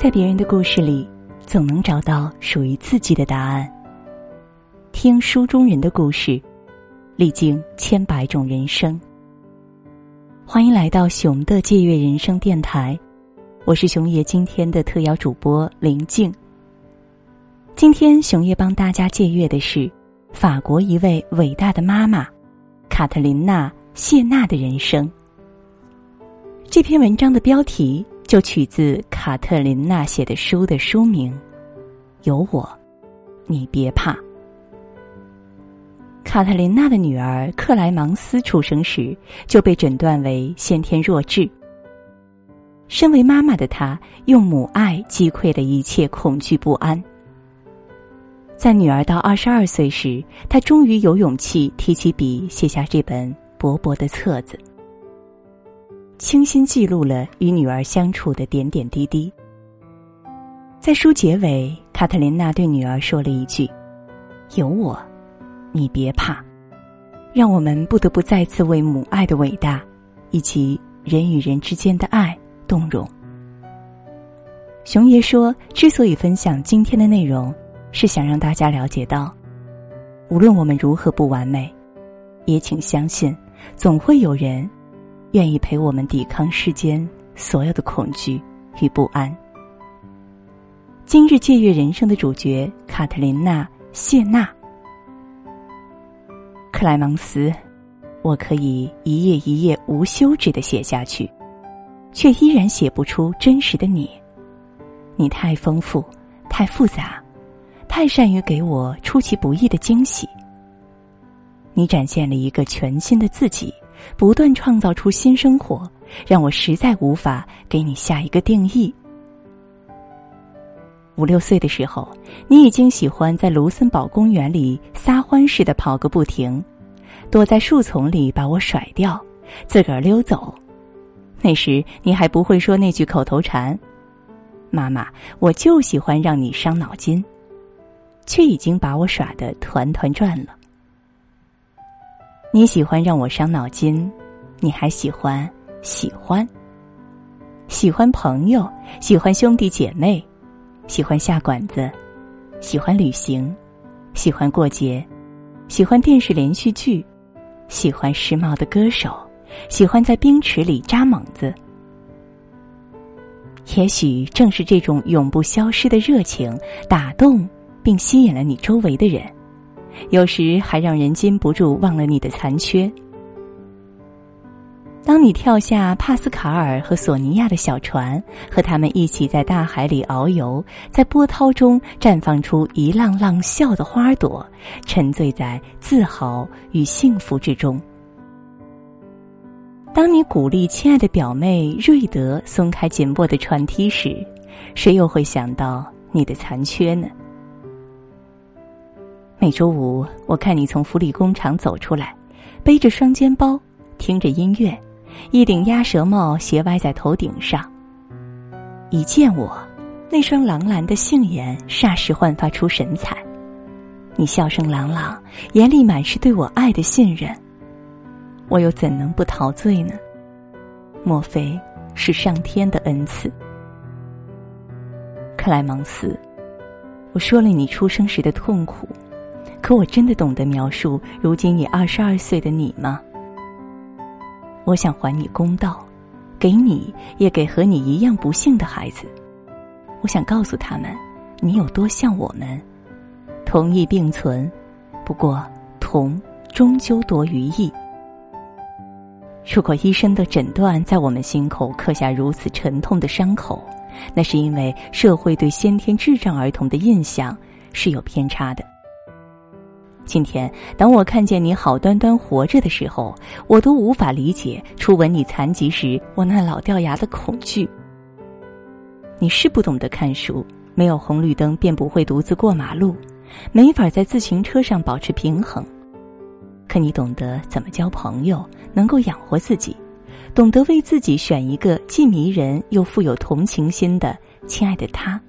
在别人的故事里，总能找到属于自己的答案。听书中人的故事，历经千百种人生。欢迎来到熊的借阅人生电台，我是熊爷今天的特邀主播林静。今天熊爷帮大家借阅的是法国一位伟大的妈妈卡特琳娜·谢娜的人生。这篇文章的标题。就取自卡特琳娜写的书的书名，《有我，你别怕》。卡特琳娜的女儿克莱芒斯出生时就被诊断为先天弱智。身为妈妈的她，用母爱击溃了一切恐惧不安。在女儿到二十二岁时，她终于有勇气提起笔，写下这本薄薄的册子。清新记录了与女儿相处的点点滴滴。在书结尾，卡特琳娜对女儿说了一句：“有我，你别怕。”让我们不得不再次为母爱的伟大，以及人与人之间的爱动容。熊爷说：“之所以分享今天的内容，是想让大家了解到，无论我们如何不完美，也请相信，总会有人。”愿意陪我们抵抗世间所有的恐惧与不安。今日借阅人生的主角卡特琳娜·谢娜·克莱芒斯，我可以一页一页无休止的写下去，却依然写不出真实的你。你太丰富，太复杂，太善于给我出其不意的惊喜。你展现了一个全新的自己。不断创造出新生活，让我实在无法给你下一个定义。五六岁的时候，你已经喜欢在卢森堡公园里撒欢似的跑个不停，躲在树丛里把我甩掉，自个儿溜走。那时你还不会说那句口头禅：“妈妈，我就喜欢让你伤脑筋。”却已经把我耍得团团转了。你喜欢让我伤脑筋，你还喜欢喜欢喜欢朋友，喜欢兄弟姐妹，喜欢下馆子，喜欢旅行，喜欢过节，喜欢电视连续剧，喜欢时髦的歌手，喜欢在冰池里扎猛子。也许正是这种永不消失的热情，打动并吸引了你周围的人。有时还让人禁不住忘了你的残缺。当你跳下帕斯卡尔和索尼娅的小船，和他们一起在大海里遨游，在波涛中绽放出一浪浪笑的花朵，沉醉在自豪与幸福之中。当你鼓励亲爱的表妹瑞德松开紧握的船梯时，谁又会想到你的残缺呢？每周五，我看你从福利工厂走出来，背着双肩包，听着音乐，一顶鸭舌帽斜歪在头顶上。一见我，那双狼蓝的杏眼霎时焕发出神采。你笑声朗朗，眼里满是对我爱的信任。我又怎能不陶醉呢？莫非是上天的恩赐？克莱芒斯，我说了你出生时的痛苦。可我真的懂得描述如今你二十二岁的你吗？我想还你公道，给你也给和你一样不幸的孩子。我想告诉他们，你有多像我们，同义并存。不过同终究多于异。如果医生的诊断在我们心口刻下如此沉痛的伤口，那是因为社会对先天智障儿童的印象是有偏差的。今天，当我看见你好端端活着的时候，我都无法理解初闻你残疾时我那老掉牙的恐惧。你是不懂得看书，没有红绿灯便不会独自过马路，没法在自行车上保持平衡。可你懂得怎么交朋友，能够养活自己，懂得为自己选一个既迷人又富有同情心的亲爱的他。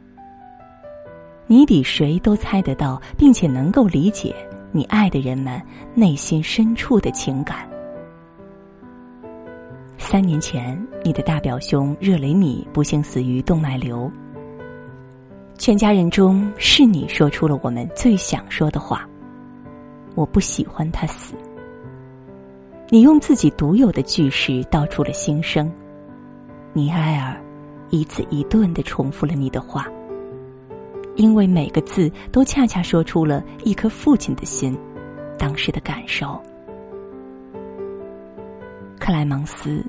你比谁都猜得到，并且能够理解。你爱的人们内心深处的情感。三年前，你的大表兄热雷米不幸死于动脉瘤，全家人中是你说出了我们最想说的话。我不喜欢他死。你用自己独有的句式道出了心声。尼埃尔一字一顿的重复了你的话，因为每个字都恰恰说出了一颗父亲的心当时的感受。克莱芒斯，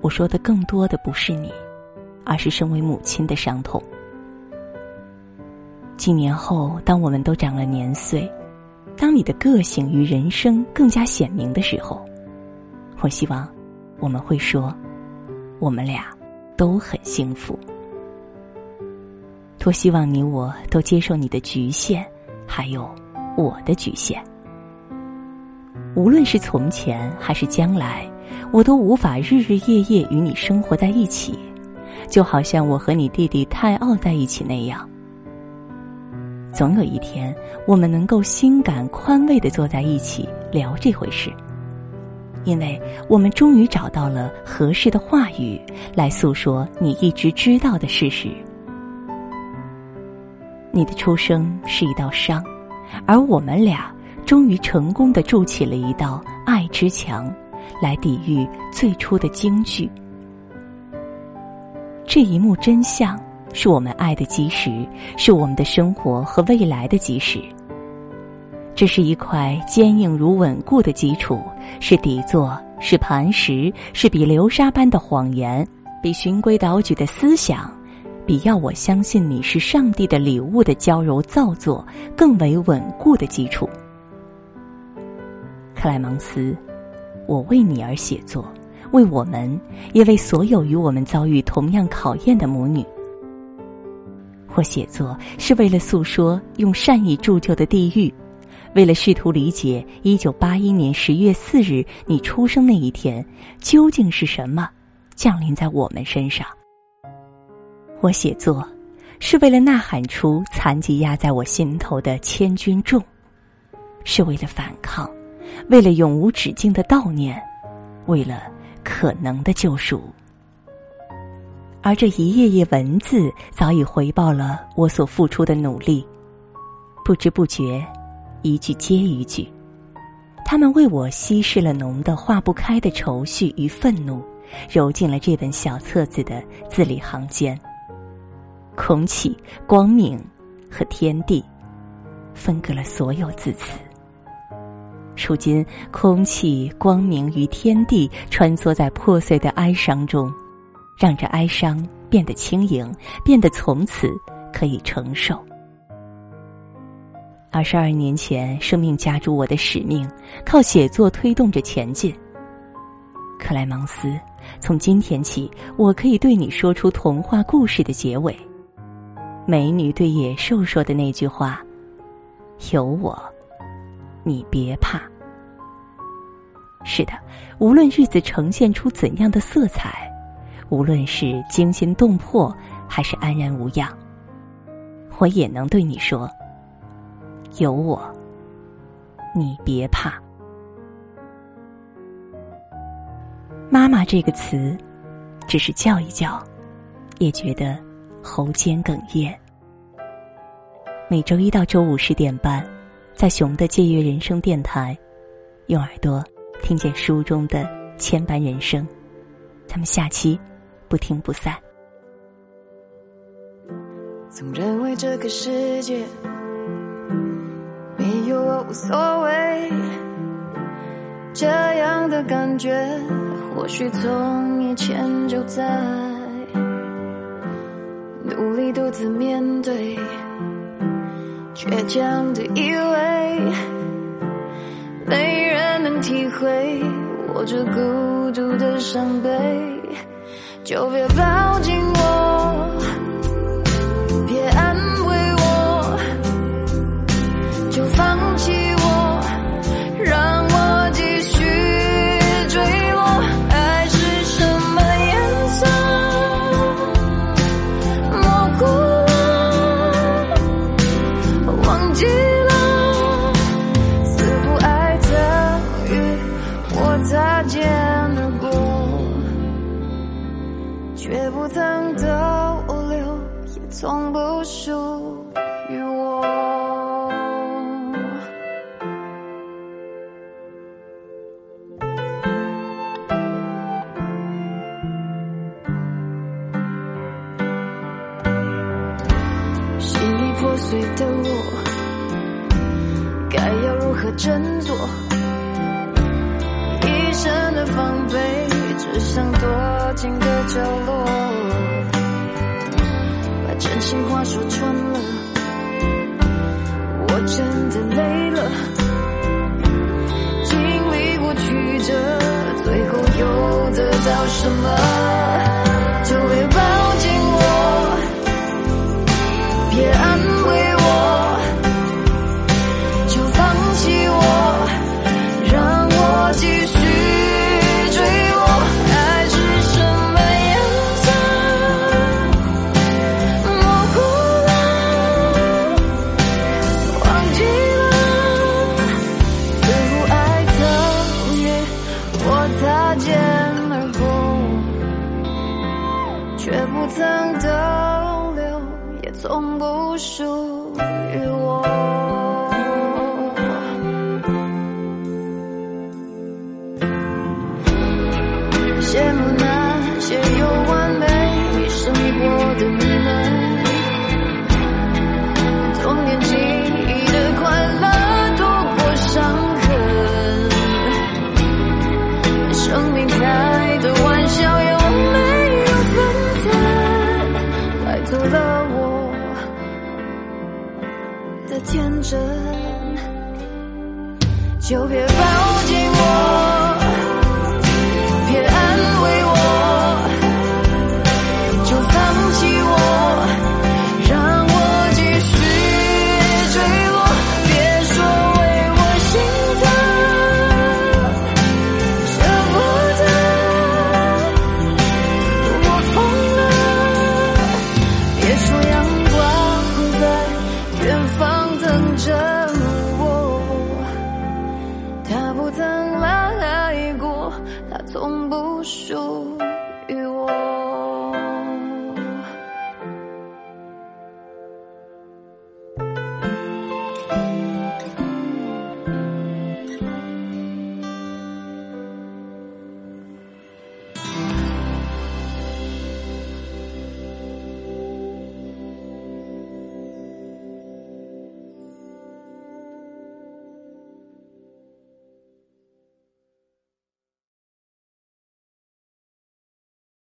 我说的更多的不是你，而是身为母亲的伤痛。几年后，当我们都长了年岁，当你的个性与人生更加显明的时候，我希望我们会说，我们俩都很幸福。多希望你我都接受你的局限，还有我的局限。无论是从前还是将来，我都无法日日夜夜与你生活在一起，就好像我和你弟弟泰奥在一起那样。总有一天，我们能够心感宽慰的坐在一起聊这回事，因为我们终于找到了合适的话语来诉说你一直知道的事实。你的出生是一道伤，而我们俩终于成功的筑起了一道爱之墙，来抵御最初的惊惧。这一幕真相。是我们爱的基石，是我们的生活和未来的基石。这是一块坚硬如稳固的基础，是底座，是磐石，是比流沙般的谎言，比循规蹈矩的思想，比要我相信你是上帝的礼物的娇柔造作更为稳固的基础。克莱芒斯，我为你而写作，为我们，也为所有与我们遭遇同样考验的母女。或写作是为了诉说用善意铸就的地狱，为了试图理解一九八一年十月四日你出生那一天究竟是什么降临在我们身上。我写作是为了呐喊出残疾压在我心头的千钧重，是为了反抗，为了永无止境的悼念，为了可能的救赎。而这一页页文字早已回报了我所付出的努力，不知不觉，一句接一句，他们为我稀释了浓的化不开的愁绪与愤怒，揉进了这本小册子的字里行间。空气、光明和天地，分隔了所有字词。如今，空气、光明与天地穿梭在破碎的哀伤中。让这哀伤变得轻盈，变得从此可以承受。二十二年前，生命加诸我的使命，靠写作推动着前进。克莱芒斯，从今天起，我可以对你说出童话故事的结尾。美女对野兽说的那句话：“有我，你别怕。”是的，无论日子呈现出怎样的色彩。无论是惊心动魄，还是安然无恙，我也能对你说：有我，你别怕。妈妈这个词，只是叫一叫，也觉得喉间哽咽。每周一到周五十点半，在熊的借阅人生电台，用耳朵听见书中的千般人生。咱们下期。不听不散。总认为这个世界没有我无所谓，这样的感觉或许从以前就在。努力独自面对，倔强的以为没人能体会我这孤独的伤悲。就别抱紧要如何振作？一身的防备，只想躲进个角落，把真心话说穿了，我真的累了。经历过曲折，最后又得到什么？做了我的天真就别抱紧